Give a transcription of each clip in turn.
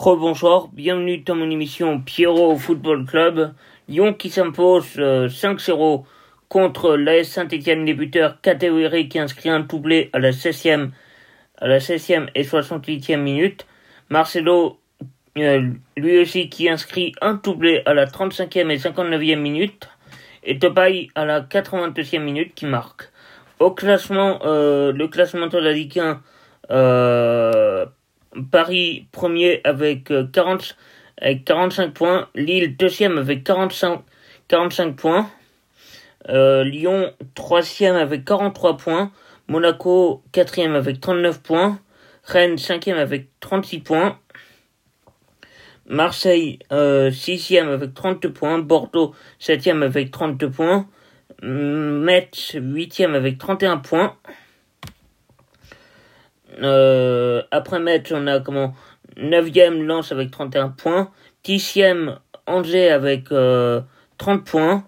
Rebonsoir, bienvenue dans mon émission Pierrot Football Club. Lyon qui s'impose 5-0 euh, contre l'AS Saint-Etienne, les buteurs qui inscrit un doublé à la 16e, à la 16e et 68e minute. Marcelo, euh, lui aussi qui inscrit un doublé à la 35e et 59e minute. Et Topay à la 82e minute qui marque. Au classement, euh, le classement de la Ligue 1, Paris premier avec, 40, euh, avec 45 points, Lille deuxième avec 45, 45 points, euh, Lyon troisième avec 43 points, Monaco quatrième avec 39 points, Rennes cinquième avec 36 points, Marseille euh, sixième avec 32 points, Bordeaux septième avec 32 points, Metz huitième avec 31 points. Euh, après match, on a comment 9e Lance avec 31 points, 10e Angers avec 30 euh, points,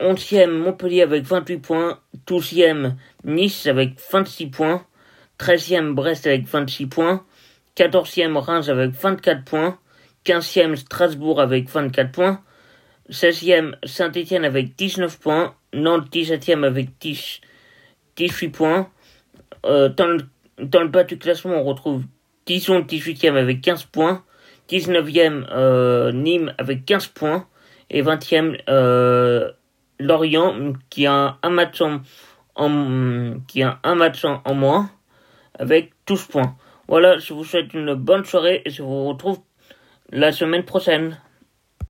11e Montpellier avec 28 points, 12e Nice avec 26 points, 13e Brest avec 26 points, 14e Reims avec 24 points, 15e Strasbourg avec 24 points, 16e Saint-Etienne avec 19 points, Nantes 17e avec 10, 18 points, euh, dans le bas du classement, on retrouve Dijon 18e avec 15 points, 19e euh, Nîmes avec 15 points et 20e euh, Lorient qui a un match en, qui a un match en moins avec 12 points. Voilà, je vous souhaite une bonne soirée et je vous retrouve la semaine prochaine.